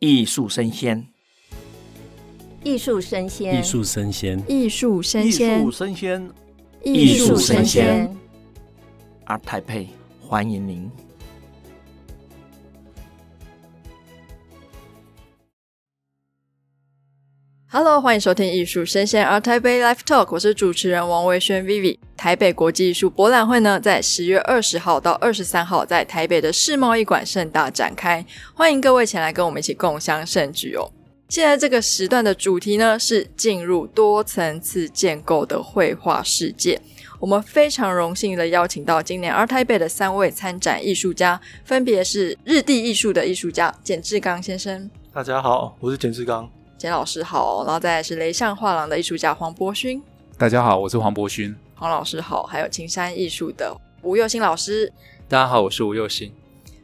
艺术生鲜，艺术生鲜，艺术生鲜，艺术生鲜，艺术生鲜，艺术生鲜。ART TAIPEI，欢迎您。Hello，欢迎收听艺术生鲜 ART TAIPEI Live Talk，我是主持人王维轩 Vivi。台北国际艺术博览会呢，在十月二十号到二十三号在台北的世贸艺馆盛大展开，欢迎各位前来跟我们一起共襄盛举哦。现在这个时段的主题呢，是进入多层次建构的绘画世界。我们非常荣幸的邀请到今年 ART TAIPEI 的三位参展艺术家，分别是日地艺术的艺术家简志刚先生。大家好，我是简志刚。简老师好，然后再来是雷象画廊的艺术家黄博勋。大家好，我是黄博勋。黄老师好，还有青山艺术的吴又新老师。大家好，我是吴又新。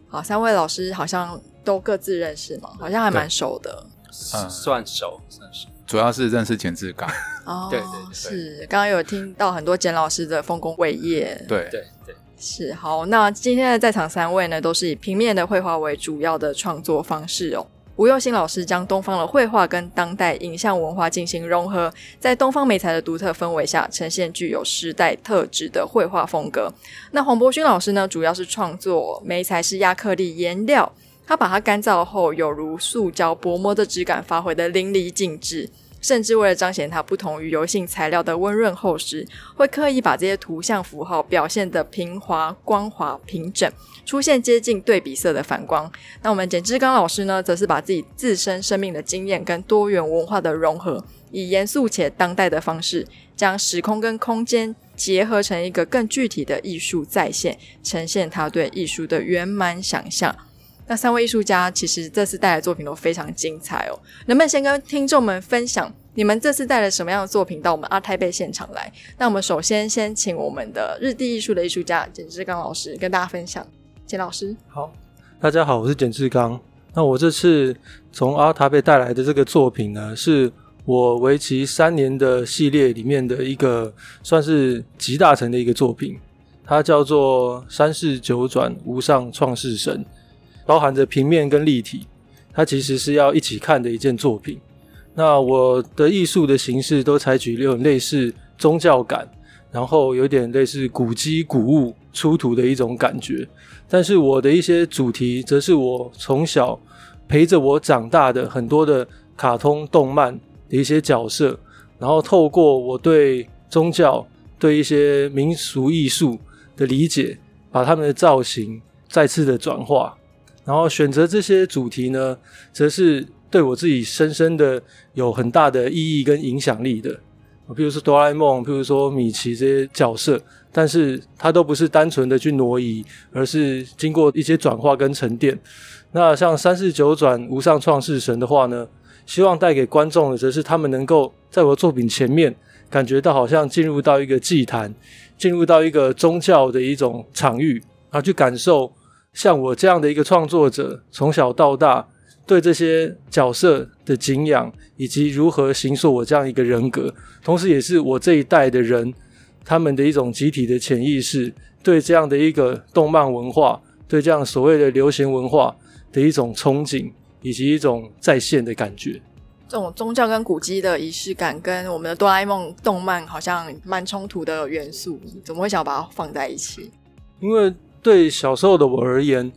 好，三位老师好像都各自认识吗？好像还蛮熟的。嗯，算熟，算熟。主要是认识简志刚。哦，对对对，是。刚刚有听到很多简老师的丰功伟业。对对对，是。好，那今天的在场三位呢，都是以平面的绘画为主要的创作方式哦。吴又新老师将东方的绘画跟当代影像文化进行融合，在东方媒材的独特氛围下，呈现具有时代特质的绘画风格。那黄博勋老师呢，主要是创作媒材是亚克力颜料，他把它干燥后，有如塑胶薄膜的质感发挥得淋漓尽致。甚至为了彰显它不同于油性材料的温润厚实，会刻意把这些图像符号表现得平滑、光滑、平整，出现接近对比色的反光。那我们简志刚老师呢，则是把自己自身生命的经验跟多元文化的融合，以严肃且当代的方式，将时空跟空间结合成一个更具体的艺术再现，呈现他对艺术的圆满想象。那三位艺术家其实这次带来的作品都非常精彩哦，能不能先跟听众们分享你们这次带了什么样的作品到我们阿泰贝现场来？那我们首先先请我们的日地艺术的艺术家简志刚老师跟大家分享。简老师，好，大家好，我是简志刚。那我这次从 ART TAIPEI 带来的这个作品呢，是我为期三年的系列里面的一个算是集大成的一个作品，它叫做《三世九转无上创世神》。包含着平面跟立体，它其实是要一起看的一件作品。那我的艺术的形式都采取有类似宗教感，然后有点类似古迹古物出土的一种感觉。但是我的一些主题，则是我从小陪着我长大的很多的卡通动漫的一些角色，然后透过我对宗教、对一些民俗艺术的理解，把他们的造型再次的转化。然后选择这些主题呢，则是对我自己深深的有很大的意义跟影响力的。譬如说哆啦 A 梦，譬如说米奇这些角色，但是它都不是单纯的去挪移，而是经过一些转化跟沉淀。那像三世九转无上创世神的话呢，希望带给观众的，则是他们能够在我的作品前面，感觉到好像进入到一个祭坛，进入到一个宗教的一种场域，然后去感受。像我这样的一个创作者，从小到大对这些角色的敬仰，以及如何形塑我这样一个人格，同时也是我这一代的人他们的一种集体的潜意识，对这样的一个动漫文化，对这样所谓的流行文化的一种憧憬，以及一种再现的感觉。这种宗教跟古迹的仪式感，跟我们的哆啦 A 梦动漫好像蛮冲突的元素，怎么会想要把它放在一起？因为。对小时候的我而言，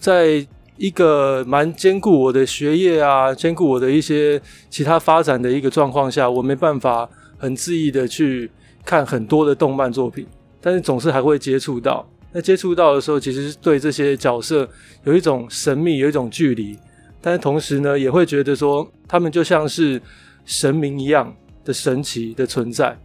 在一个蛮兼顾我的学业啊，兼顾我的一些其他发展的一个状况下，我没办法很恣意的去看很多的动漫作品，但是总是还会接触到。那接触到的时候，其实是对这些角色有一种神秘，有一种距离，但是同时呢，也会觉得说他们就像是神明一样的神奇的存在。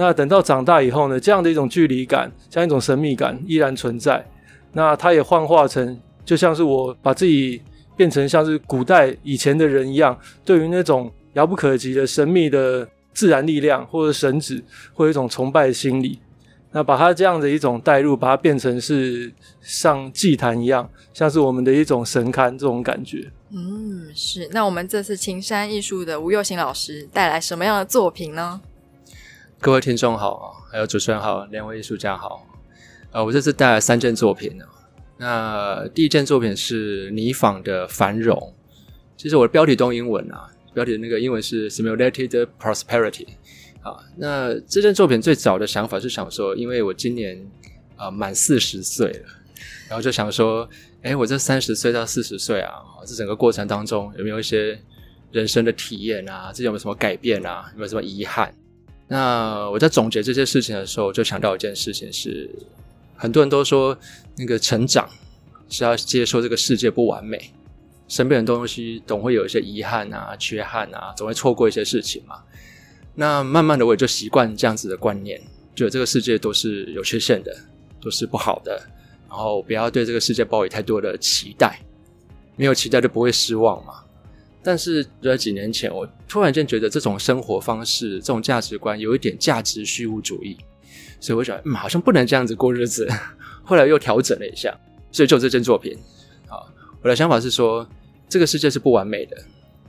那等到长大以后呢，这样的一种距离感，这样一种神秘感依然存在。那它也幻化成，就像是我把自己变成像是古代以前的人一样，对于那种遥不可及的神秘的自然力量或者神祇，会有一种崇拜的心理。那把它这样的一种带入，把它变成是像祭坛一样，像是我们的一种神龛这种感觉。嗯，是。那我们这次青山艺术的吴又欣老师带来什么样的作品呢？各位听众好，还有主持人好，两位艺术家好。呃，我这次带来三件作品呢。那第一件作品是泥仿的繁荣，其实我的标题都用英文啊，标题的那个英文是 Simulated Prosperity。啊，那这件作品最早的想法是想说，因为我今年啊满四十岁了，然后就想说，哎，我这三十岁到四十岁啊，这整个过程当中有没有一些人生的体验啊？这有没有什么改变啊？有没有什么遗憾？那我在总结这些事情的时候，就想到一件事情是，很多人都说那个成长是要接受这个世界不完美，身边的东西总会有一些遗憾啊、缺憾啊，总会错过一些事情嘛。那慢慢的，我也就习惯这样子的观念，觉得这个世界都是有缺陷的，都是不好的，然后不要对这个世界抱有太多的期待，没有期待就不会失望嘛。但是在几年前，我突然间觉得这种生活方式、这种价值观有一点价值虚无主义，所以我想，嗯，好像不能这样子过日子。后来又调整了一下，所以就这件作品，啊，我的想法是说，这个世界是不完美的，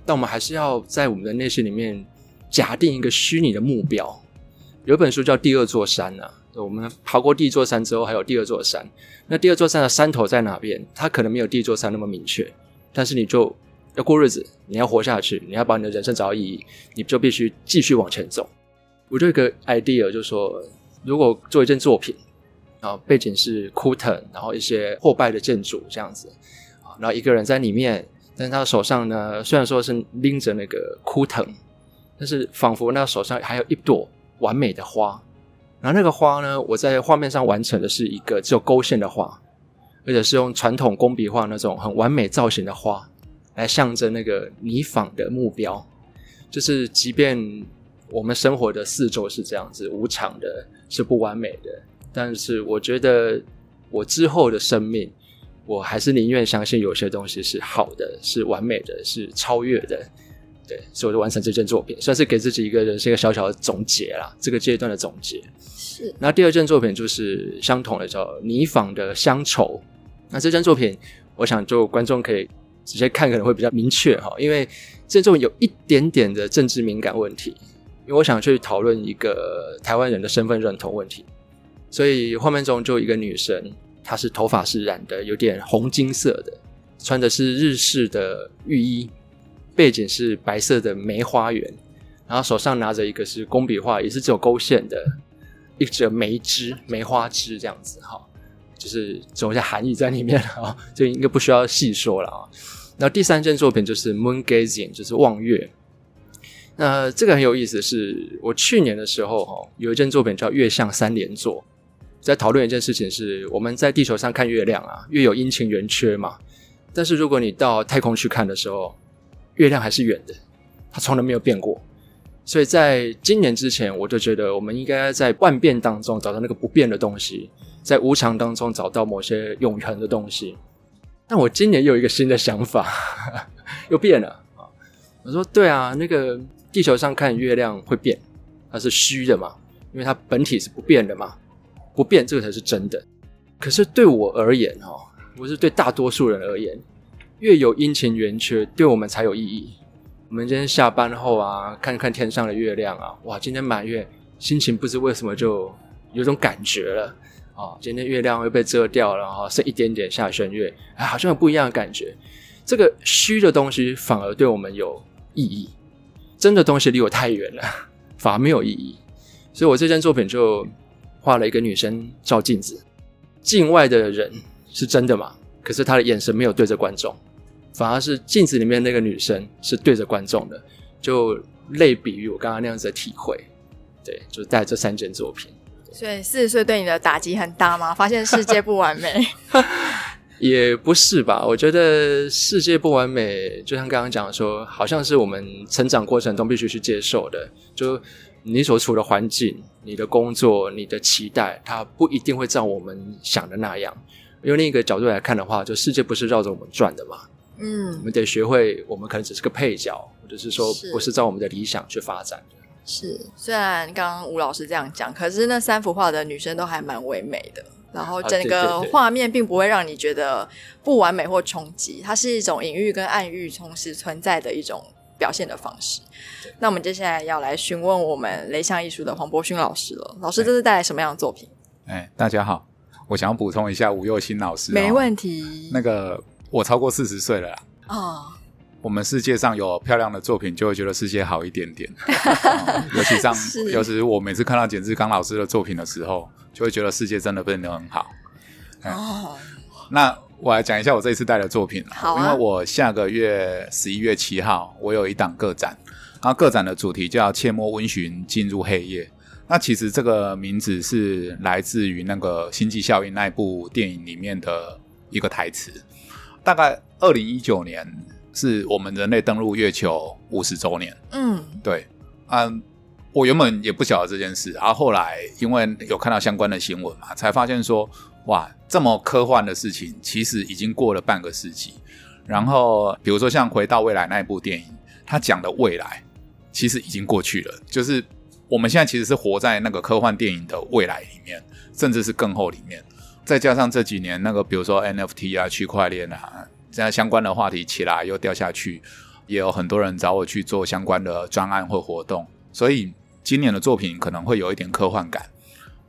但我们还是要在我们的内心里面假定一个虚拟的目标。有本书叫《第二座山》啊，我们爬过第一座山之后，还有第二座山。那第二座山的山头在哪边？它可能没有第一座山那么明确，但是你就。要过日子，你要活下去，你要把你的人生找到意义，你就必须继续往前走。我就有一个 idea，就是说，如果做一件作品，啊，背景是枯藤，然后一些破败的建筑这样子，啊，然后一个人在里面，但是他手上呢，虽然说是拎着那个枯藤，但是仿佛那手上还有一朵完美的花。然后那个花呢，我在画面上完成的是一个只有勾线的花，而且是用传统工笔画那种很完美造型的花。来象征那个你访的目标，就是即便我们生活的四周是这样子无常的，是不完美的，但是我觉得我之后的生命，我还是宁愿相信有些东西是好的，是完美的，是超越的。对，所以我就完成这件作品，算是给自己一个人生一个小小的总结啦，这个阶段的总结。是。那第二件作品就是相同的，叫你访的乡愁。那这件作品，我想就观众可以。直接看可能会比较明确哈，因为这种有一点点的政治敏感问题，因为我想去讨论一个台湾人的身份认同问题，所以画面中就一个女生，她是头发是染的有点红金色的，穿的是日式的浴衣，背景是白色的梅花园，然后手上拿着一个是工笔画，也是只有勾线的一只梅枝梅花枝这样子哈。就是总一些含义在里面啊，就应该不需要细说了啊。那第三件作品就是 Moon Gazing，就是望月。那这个很有意思的是，我去年的时候哈，有一件作品叫月相三连坐，在讨论一件事情是，我们在地球上看月亮啊，月有阴晴圆缺嘛。但是如果你到太空去看的时候，月亮还是圆的，它从来没有变过。所以在今年之前，我就觉得我们应该在万变当中找到那个不变的东西。在无常当中找到某些永恒的东西，但我今年又有一个新的想法，又变了啊！我说对啊，那个地球上看月亮会变，它是虚的嘛，因为它本体是不变的嘛，不变这个才是真的。可是对我而言哈，不是对大多数人而言，月有阴晴圆缺，对我们才有意义。我们今天下班后啊，看看天上的月亮啊，哇，今天满月，心情不知为什么就有种感觉了。啊，今天月亮又被遮掉了，哈，剩一点点下弦月，哎，好像有不一样的感觉。这个虚的东西反而对我们有意义，真的东西离我太远了，反而没有意义。所以我这件作品就画了一个女生照镜子，镜外的人是真的嘛？可是她的眼神没有对着观众，反而是镜子里面那个女生是对着观众的，就类比于我刚刚那样子的体会。对，就带这三件作品。所以四十岁对你的打击很大吗？发现世界不完美？也不是吧。我觉得世界不完美，就像刚刚讲的说，好像是我们成长过程中必须去接受的。就你所处的环境、你的工作、你的期待，它不一定会照我们想的那样。用另一个角度来看的话，就世界不是绕着我们转的嘛。嗯，我们得学会，我们可能只是个配角，或者是说，不是照我们的理想去发展的。是，虽然刚刚吴老师这样讲，可是那三幅画的女生都还蛮唯美的，然后整个画面并不会让你觉得不完美或冲击，它是一种隐喻跟暗喻同时存在的一种表现的方式。那我们接下来要来询问我们雷象艺术的黄博勋老师了，老师这是带来什么样的作品？哎，大家好，我想要补充一下吴又新老师，没问题。那个我超过四十岁了啦，啊、哦，我们世界上有漂亮的作品，就会觉得世界好一点点。嗯、尤其上，尤其是我每次看到简志刚老师的作品的时候，就会觉得世界真的变得很好。哦，那我来讲一下我这一次带的作品。好、啊，因为我下个月十一月七号，我有一档个展，然后个展的主题叫“切莫温驯进入黑夜”。那其实这个名字是来自于那个《星际效应》那部电影里面的一个台词。大概二零一九年是我们人类登陆月球五十周年。嗯，对，嗯，我原本也不晓得这件事，然后后来因为有看到相关的新闻嘛，才发现说，哇，这么科幻的事情，其实已经过了半个世纪。然后，比如说像《回到未来》那一部电影，它讲的未来其实已经过去了，就是我们现在其实是活在那个科幻电影的未来里面，甚至是更后里面。再加上这几年那个，比如说 NFT 啊、区块链啊，这样相关的话题起来又掉下去，也有很多人找我去做相关的专案或活动，所以今年的作品可能会有一点科幻感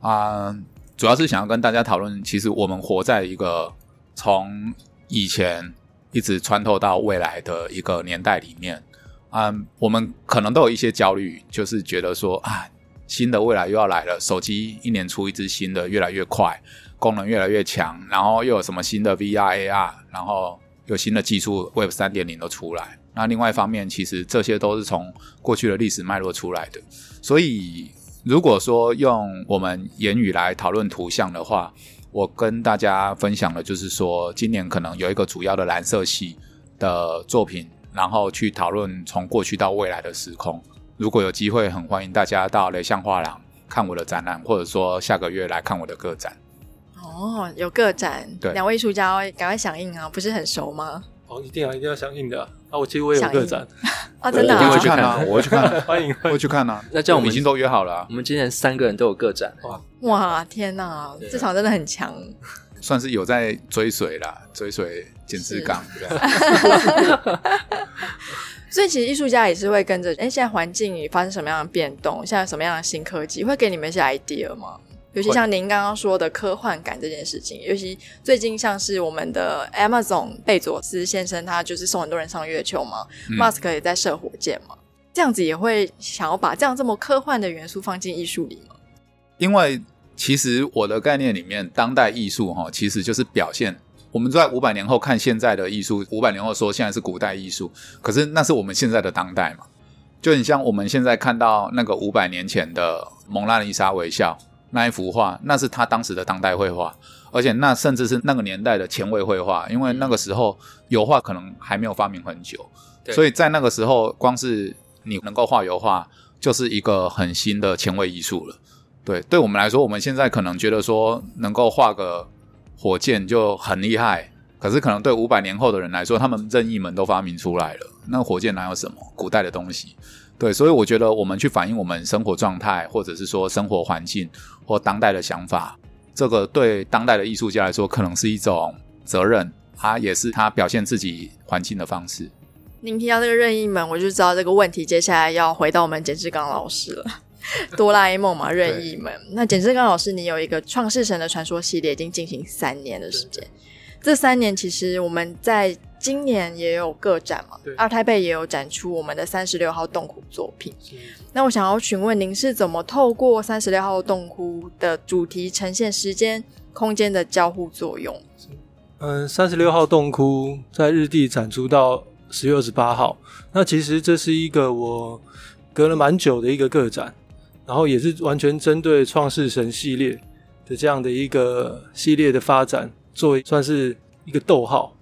啊、主要是想要跟大家讨论，其实我们活在一个从以前一直穿透到未来的一个年代里面啊、我们可能都有一些焦虑，就是觉得说啊，新的未来又要来了，手机一年出一支新的，越来越快。功能越来越强，然后又有什么新的 VR、AR，然后有新的技术 Web 三点零都出来。那另外一方面，其实这些都是从过去的历史脉络出来的。所以，如果说用我们言语来讨论图像的话，我跟大家分享的就是说，今年可能有一个主要的蓝色系的作品，然后去讨论从过去到未来的时空。如果有机会，很欢迎大家到雷象画廊看我的展览，或者说下个月来看我的个展。哦，有个展，对，两位艺术家赶快响应啊！不是很熟吗？哦，一定要一定要响应的啊！我其实我也有个展啊，真的，我会去看啊，我会去看，欢迎，会去看啊。那这样我们已经都约好了，我们今年三个人都有个展，哇哇，天哪，这场真的很强，算是有在追随啦，追随简志刚。所以其实艺术家也是会跟着，哎，现在环境发生什么样的变动，现在有什么样的新科技，会给你们一些 idea 吗？尤其像您刚刚说的科幻感这件事情，尤其最近像是我们的 Amazon 贝佐斯先生，他就是送很多人上月球嘛，嗯，Musk 也在射火箭嘛，这样子也会想要把这样这么科幻的元素放进艺术里吗？因为其实我的概念里面，当代艺术哈，其实就是表现我们在五百年后看现在的艺术，五百年后说现在是古代艺术，可是那是我们现在的当代嘛，就很像我们现在看到那个五百年前的蒙娜丽莎微笑。那一幅画，那是他当时的当代绘画，而且那甚至是那个年代的前卫绘画，因为那个时候油画可能还没有发明很久，所以在那个时候，光是你能够画油画，就是一个很新的前卫艺术了。对，对我们来说，我们现在可能觉得说能够画个火箭就很厉害，可是可能对五百年后的人来说，他们任意门都发明出来了，那火箭哪有什么古代的东西？对，所以我觉得我们去反映我们生活状态，或者是说生活环境或当代的想法，这个对当代的艺术家来说，可能是一种责任，它也是他表现自己环境的方式。您提到这个任意门，我就知道这个问题接下来要回到我们简志刚老师了。哆啦 A 梦嘛，任意门。那简志刚老师，你有一个创世神的传说系列，已经进行三年的时间。这三年其实我们在。今年也有个展嘛，对，ART TAIPEI 也有展出我们的三十六号洞窟作品。那我想要询问您是怎么透过三十六号洞窟的主题呈现时间、空间的交互作用？嗯，三十六号洞窟在日地展出到十月二十八号。那其实这是一个我隔了蛮久的一个个展，然后也是完全针对创世神系列的这样的一个系列的发展，作为算是一个逗号。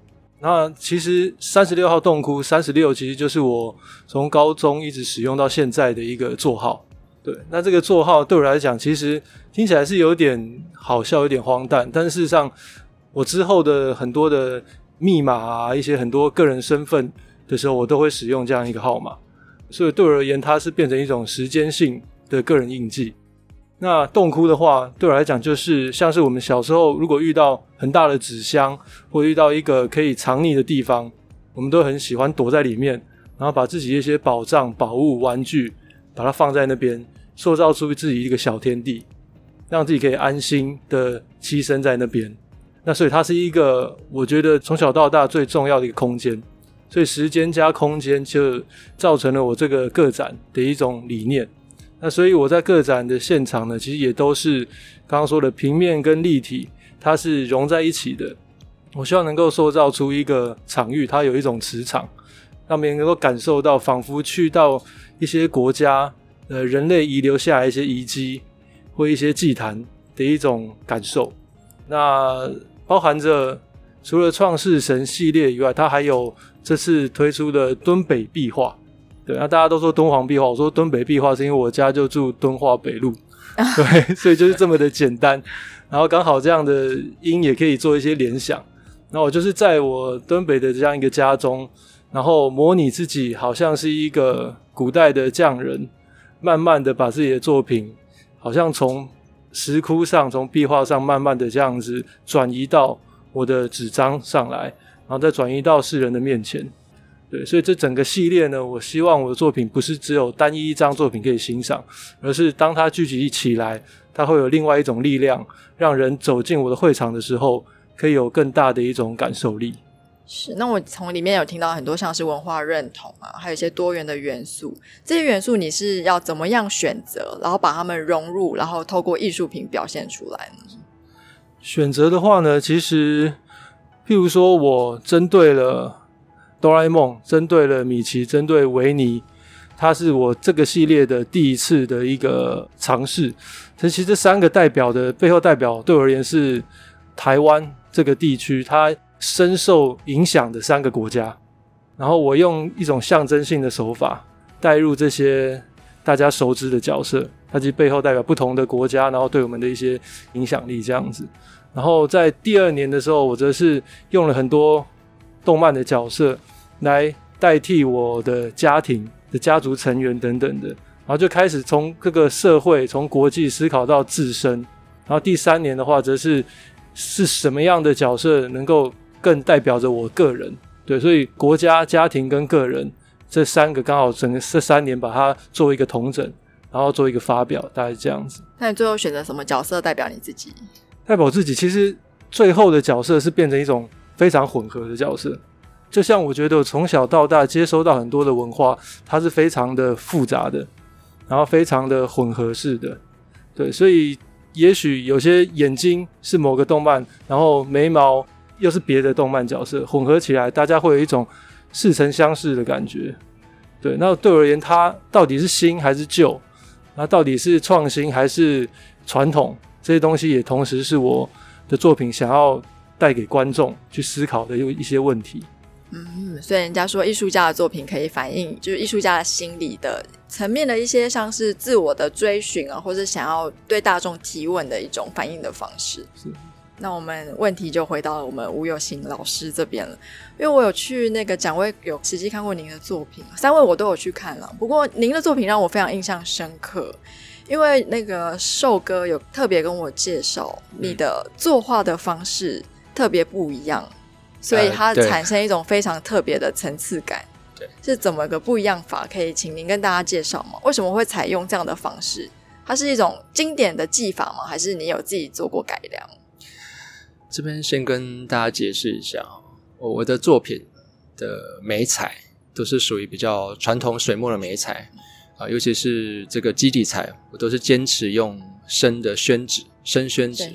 那其实三十六号洞窟，三十六其实就是我从高中一直使用到现在的一个座号。对，那这个座号对我来讲，其实听起来是有点好笑，有点荒诞。但事实上，我之后的很多的密码啊，一些很多个人身份的时候，我都会使用这样一个号码。所以对我而言，它是变成一种时间性的个人印记。那洞窟的话，对我来讲就是像是我们小时候如果遇到很大的纸箱，或遇到一个可以藏匿的地方，我们都很喜欢躲在里面，然后把自己一些宝藏、宝物、玩具，把它放在那边，塑造出自己一个小天地，让自己可以安心的栖身在那边。那所以它是一个我觉得从小到大最重要的一个空间。所以时间加空间就造成了我这个个展的一种理念。那所以我在个展的现场呢，其实也都是刚刚说的平面跟立体，它是融在一起的。我希望能够塑造出一个场域，它有一种磁场，让别人能够感受到，仿佛去到一些国家，呃，人类遗留下来一些遗迹或一些祭坛的一种感受。那包含着除了创世神系列以外，它还有这次推出的敦北壁画。对，那大家都说敦煌壁画，我说敦北壁画是因为我家就住敦化北路，对，所以就是这么的简单。然后刚好这样的音也可以做一些联想。那我就是在我敦北的这样一个家中，然后模拟自己好像是一个古代的匠人，慢慢的把自己的作品，好像从石窟上、从壁画上，慢慢的这样子转移到我的纸张上来，然后再转移到世人的面前。对，所以这整个系列呢，我希望我的作品不是只有单一一张作品可以欣赏，而是当它聚集起来，它会有另外一种力量，让人走进我的会场的时候。可以有更大的一种感受力。是，那我从里面有听到很多像是文化认同啊，还有一些多元的元素。这些元素你是要怎么样选择，然后把它们融入，然后透过艺术品表现出来呢？选择的话呢，其实，譬如说我针对了哆啦 A 梦，针对了米奇，针对维尼，它是我这个系列的第一次的一个尝试。其实这三个代表的背后代表，对我而言是台湾。这个地区它深受影响的三个国家，然后我用一种象征性的手法带入这些大家熟知的角色，它其实背后代表不同的国家，然后对我们的一些影响力这样子。然后在第二年的时候，我则是用了很多动漫的角色来代替我的家庭的家族成员等等的，然后就开始从各个社会、从国际思考到自身。然后第三年的话，则是。是什么样的角色能够更代表着我个人？对，所以国家、家庭跟个人这三个刚好整个这三年把它做一个统整，然后做一个发表，大概是这样子。那你最后选择什么角色代表你自己？代表我自己，其实最后的角色是变成一种非常混合的角色。就像我觉得我从小到大接收到很多的文化，它是非常的复杂的，然后非常的混合式的。对，所以。也许有些眼睛是某个动漫，然后眉毛又是别的动漫角色，混合起来，大家会有一种似曾相识的感觉。对，那对我而言，它到底是新还是旧？那到底是创新还是传统？这些东西也同时是我的作品想要带给观众去思考的有一些问题。嗯，所以人家说艺术家的作品可以反映，就是艺术家的心理的层面的一些，像是自我的追寻啊，或者想要对大众提问的一种反应的方式。是，那我们问题就回到了我们吴有新老师这边了，因为我有去那个展位有实际看过您的作品，三位我都有去看了。不过您的作品让我非常印象深刻，因为那个寿哥有特别跟我介绍，你的作画的方式特别不一样。所以它产生一种非常特别的层次感，对，是怎么个不一样法？可以请您跟大家介绍吗？为什么会采用这样的方式？它是一种经典的技法吗？还是你有自己做过改良？这边先跟大家解释一下，我的作品的眉彩都是属于比较传统水墨的眉彩啊，尤其是这个基底彩，我都是坚持用生的宣纸，生宣纸，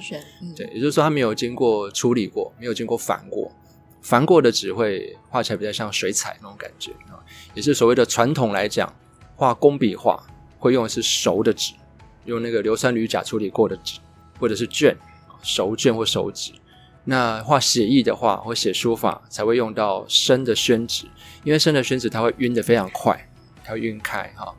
嗯，对，也就是说它没有经过处理过，没有经过反过。反过的纸会画起来比较像水彩那种感觉啊，也是所谓的传统来讲，画工笔画会用的是熟的纸，用那个硫酸铝钾处理过的纸，或者是绢，熟绢或熟纸。那画写意的话或写书法才会用到生的宣纸，因为生的宣纸它会晕的非常快，它会晕开哈。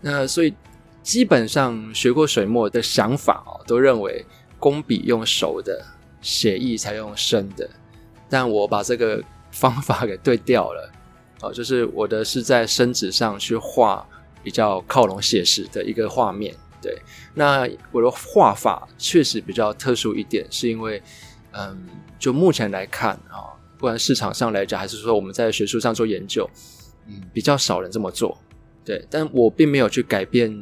那所以基本上学过水墨的想法哦，都认为工笔用熟的，写意才用生的。但我把这个方法给对调了，哦，就是我的是在生纸上去画比较靠拢写实的一个画面，对。那我的画法确实比较特殊一点，是因为，嗯，就目前来看啊，不管市场上来讲，还是说我们在学术上做研究，嗯，比较少人这么做，对。但我并没有去改变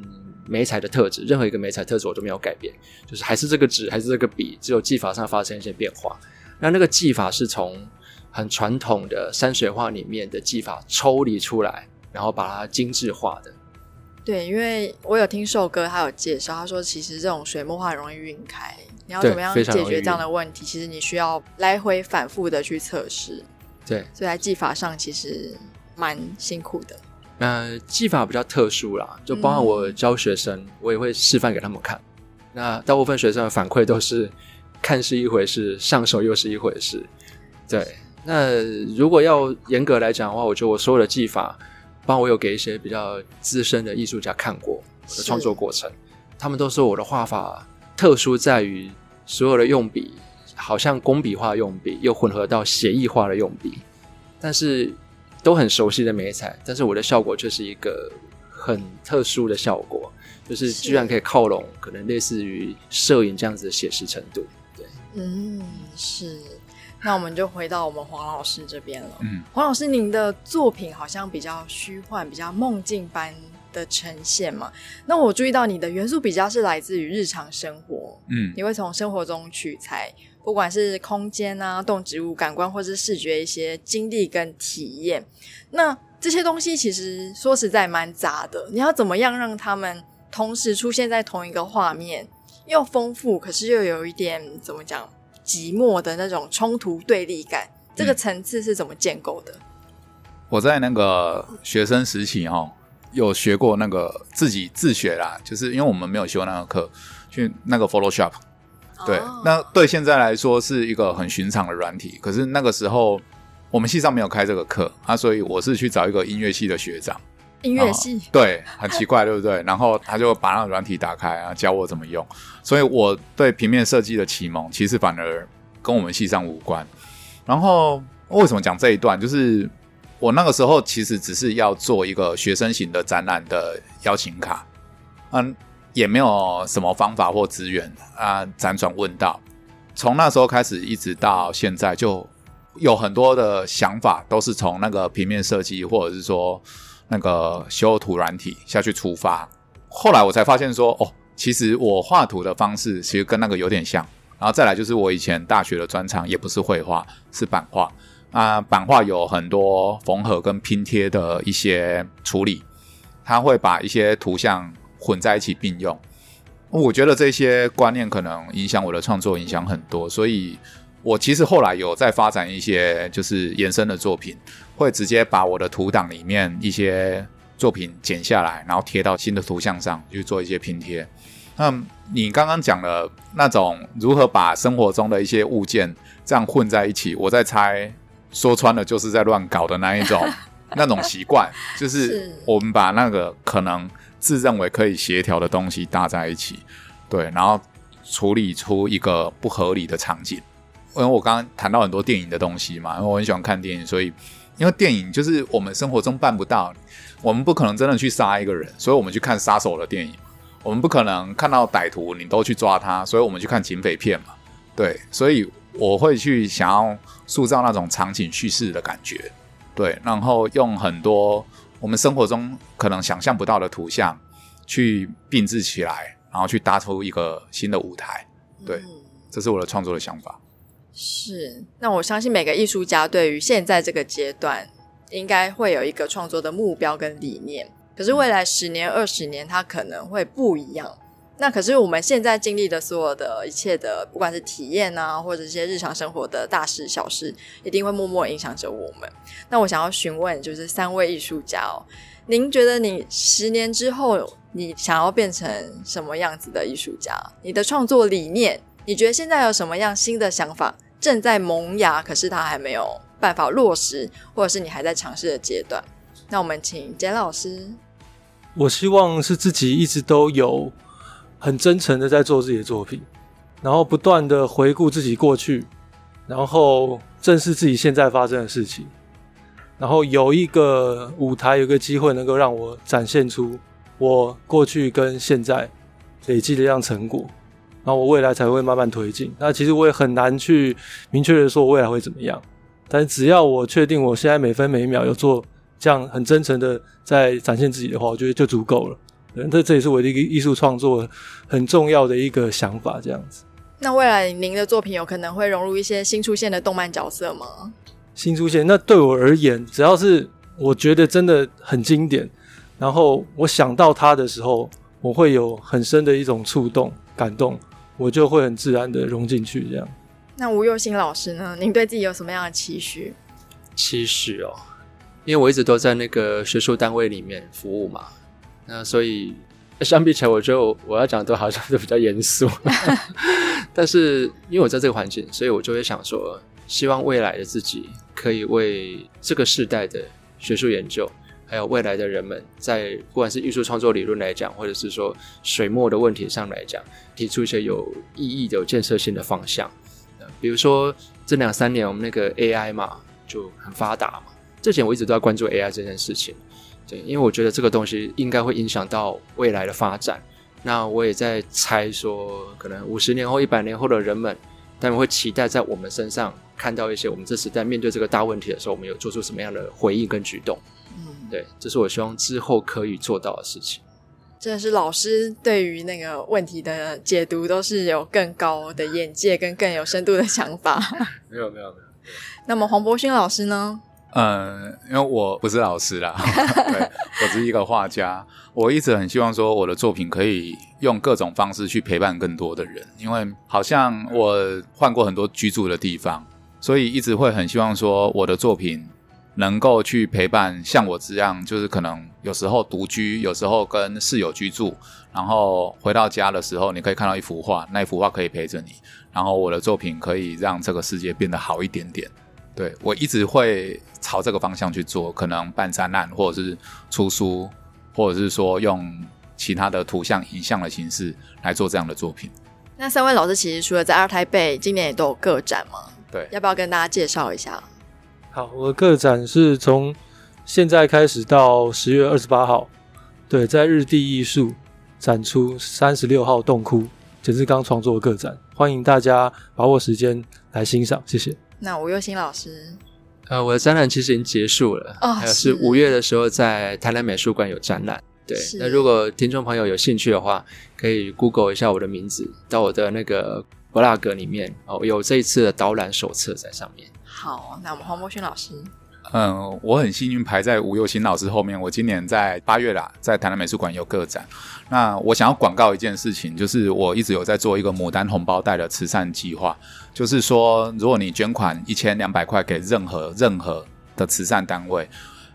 媒材的特质，任何一个媒材特质我都没有改变，就是还是这个纸，还是这个笔，只有技法上发生一些变化。那那个技法是从很传统的山水画里面的技法抽离出来，然后把它精致化的。对，因为我有听寿哥他有介绍，他说其实这种水墨画容易晕开，你要怎么样解决这样的问题？其实你需要来回反复的去测试。对，所以在技法上其实蛮辛苦的。呃，技法比较特殊啦，就包括我教学生，嗯、我也会示范给他们看。那大部分学生的反馈都是看是一回事，上手又是一回事。对，那如果要严格来讲的话，我觉得我所有的技法。包括我有给一些比较资深的艺术家看过我的创作过程，他们都说我的画法特殊在于所有的用笔好像工笔画用笔，又混合到写意画的用笔，但是都很熟悉的美彩，但是我的效果却是一个很特殊的效果，就是居然可以靠拢可能类似于摄影这样子的写实程度。对，嗯，是。那我们就回到我们黄老师这边了。嗯，黄老师，您的作品好像比较虚幻，比较梦境般的呈现嘛。那我注意到你的元素比较是来自于日常生活。嗯，你会从生活中取材，不管是空间啊、动植物、感官或是视觉一些经历跟体验。那这些东西其实说实在蛮杂的。你要怎么样让他们同时出现在同一个画面，又丰富，可是又有一点怎么讲？寂寞的那种冲突对立感，这个层次是怎么建构的？我在那个学生时期哈，有学过那个自己自学啦，就是因为我们没有修那个课，去那个 Photoshop。对，哦、那对现在来说是一个很寻常的软体，可是那个时候我们系上没有开这个课啊，所以我是去找一个音乐系的学长。音乐系对，很奇怪，对不对？然后他就把那个软体打开啊，教我怎么用。所以我对平面设计的启蒙，其实反而跟我们系上无关。然后为什么讲这一段？就是我那个时候其实只是要做一个学生型的展览的邀请卡，嗯，也没有什么方法或资源啊，辗转问道。从那时候开始，一直到现在，就有很多的想法都是从那个平面设计，或者是说。那个修图软体下去出发，后来我才发现说，哦，其实我画图的方式其实跟那个有点像。然后再来就是我以前大学的专长也不是绘画，是版画。啊，版画有很多缝合跟拼贴的一些处理，它会把一些图像混在一起并用。我觉得这些观念可能影响我的创作，影响很多，所以。我其实后来有在发展一些就是延伸的作品，会直接把我的图档里面一些作品剪下来，然后贴到新的图像上去做一些拼贴。那你刚刚讲的那种如何把生活中的一些物件这样混在一起，我在猜，说穿了就是在乱搞的那一种 那种习惯，就是我们把那个可能自认为可以协调的东西搭在一起，对，然后处理出一个不合理的场景。因为我刚刚谈到很多电影的东西嘛，因为我很喜欢看电影，所以因为电影就是我们生活中办不到，我们不可能真的去杀一个人，所以我们去看杀手的电影；我们不可能看到歹徒你都去抓他，所以我们去看警匪片嘛。对，所以我会去想要塑造那种场景叙事的感觉，对，然后用很多我们生活中可能想象不到的图像去并置起来，然后去搭出一个新的舞台。对，这是我的创作的想法。是，那我相信每个艺术家对于现在这个阶段，应该会有一个创作的目标跟理念。可是未来十年、二十年，它可能会不一样。那可是我们现在经历的所有的一切的，不管是体验啊，或者一些日常生活的大事小事，一定会默默影响着我们。那我想要询问，就是三位艺术家哦，您觉得你十年之后，你想要变成什么样子的艺术家？你的创作理念，你觉得现在有什么样新的想法？正在萌芽，可是他还没有办法落实，或者是你还在尝试的阶段。那我们请简老师。我希望是自己一直都有很真诚的在做自己的作品，然后不断的回顾自己过去，然后正视自己现在发生的事情，然后有一个舞台，有个机会能够让我展现出我过去跟现在累积的这样成果。然后我未来才会慢慢推进。那其实我也很难去明确的说我未来会怎么样，但只要我确定我现在每分每秒有做这样很真诚的在展现自己的话，我觉得就足够了。这这也是我的一个艺术创作很重要的一个想法。这样子。那未来您的作品有可能会融入一些新出现的动漫角色吗？新出现。那对我而言，只要是我觉得真的很经典，然后我想到它的时候，我会有很深的一种触动、感动，我就会很自然的融进去。这样。那吴又新老师呢？您对自己有什么样的期许？期许哦，因为我一直都在那个学术单位里面服务嘛，那所以相比起来，我觉得我，我要讲的都好像都比较严肃。但是因为我在这个环境，所以我就会想说，希望未来的自己可以为这个世代的学术研究，还有未来的人们，在不管是艺术创作理论来讲，或者是说水墨的问题上来讲，提出一些有意义的、有建设性的方向。比如说这两三年我们那个 AI 嘛就很发达嘛，之前我一直都在关注 AI 这件事情，对，因为我觉得这个东西应该会影响到未来的发展。那我也在猜说，可能五十年后、一百年后的人们，他们会期待在我们身上看到一些我们这时代面对这个大问题的时候，我们有做出什么样的回应跟举动。嗯，对，这是我希望之后可以做到的事情。真的是老师对于那个问题的解读都是有更高的眼界跟更有深度的想法。没有没有没有。没有没有，那么黄博勋老师呢？嗯，因为我不是老师啦，对，我只是一个画家。我一直很希望说我的作品可以用各种方式去陪伴更多的人，因为好像我换过很多居住的地方，所以一直会很希望说我的作品。能够去陪伴像我这样，就是可能有时候独居，有时候跟室友居住，然后回到家的时候，你可以看到一幅画，那一幅画可以陪着你，然后我的作品可以让这个世界变得好一点点。对，我一直会朝这个方向去做，可能办展览，或者是出书，或者是说用其他的图像、影像的形式来做这样的作品。那三位老师其实除了在二台北今年也都有个展吗？对，要不要跟大家介绍一下？好，我的个展是从现在开始到十月二十八号，对，在日地艺术展出三十六号洞窟简志刚创作的个展，欢迎大家把握时间来欣赏，谢谢。那吴又新老师，呃，我的展览其实已经结束了，哦，还有是五月的时候在台南美术馆有展览，对。那如果听众朋友有兴趣的话，可以 Google 一下我的名字，到我的那个 blog 里面哦，有这一次的导览手册在上面。好，那我们黄博勋老师，嗯，我很幸运排在吴又新老师后面。我今年在八月啦，在台南美术馆有个展。那我想要广告一件事情，就是我一直有在做一个牡丹红包袋的慈善计划。就是说，如果你捐款一千两百块给任何任何的慈善单位，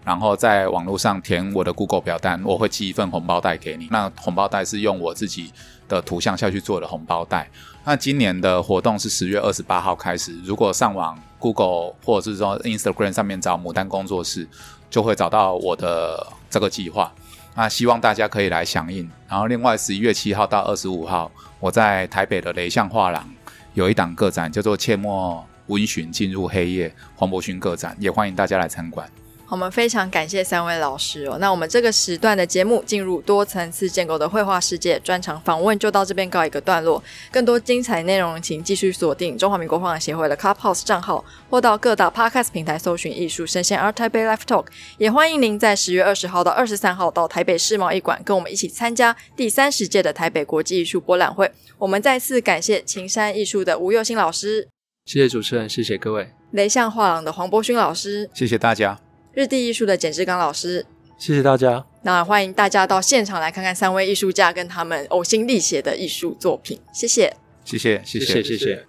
然后在网络上填我的 Google 表单，我会寄一份红包袋给你。那红包袋是用我自己的图像下去做的红包袋。那今年的活动是十月二十八号开始，如果上网 Google 或者是说 Instagram 上面找牡丹工作室，就会找到我的这个计划。那希望大家可以来响应。然后另外十一月七号到二十五号，我在台北的雷象画廊有一档个展，叫做《切莫温寻进入黑夜》黄伯勋个展，也欢迎大家来参观。我们非常感谢三位老师哦。那我们这个时段的节目进入多层次建构的绘画世界专场访问就到这边告一个段落。更多精彩内容，请继续锁定中华民国画廊协会的 Clubhouse 账号，或到各大 Podcast 平台搜寻艺术声鲜 ART TAIPEI Live Talk。也欢迎您在十月二十号到二十三号到台北世贸艺馆，跟我们一起参加第三十届的台北国际艺术博览会。我们再次感谢晴山艺术的吴佑新老师，谢谢主持人，谢谢各位。雷象画廊的黄柏勋老师，谢谢大家。日地艺术的简志刚老师，谢谢大家。那欢迎大家到现场来看看三位艺术家跟他们呕心沥血的艺术作品。谢谢，谢谢，谢谢，谢谢。谢谢。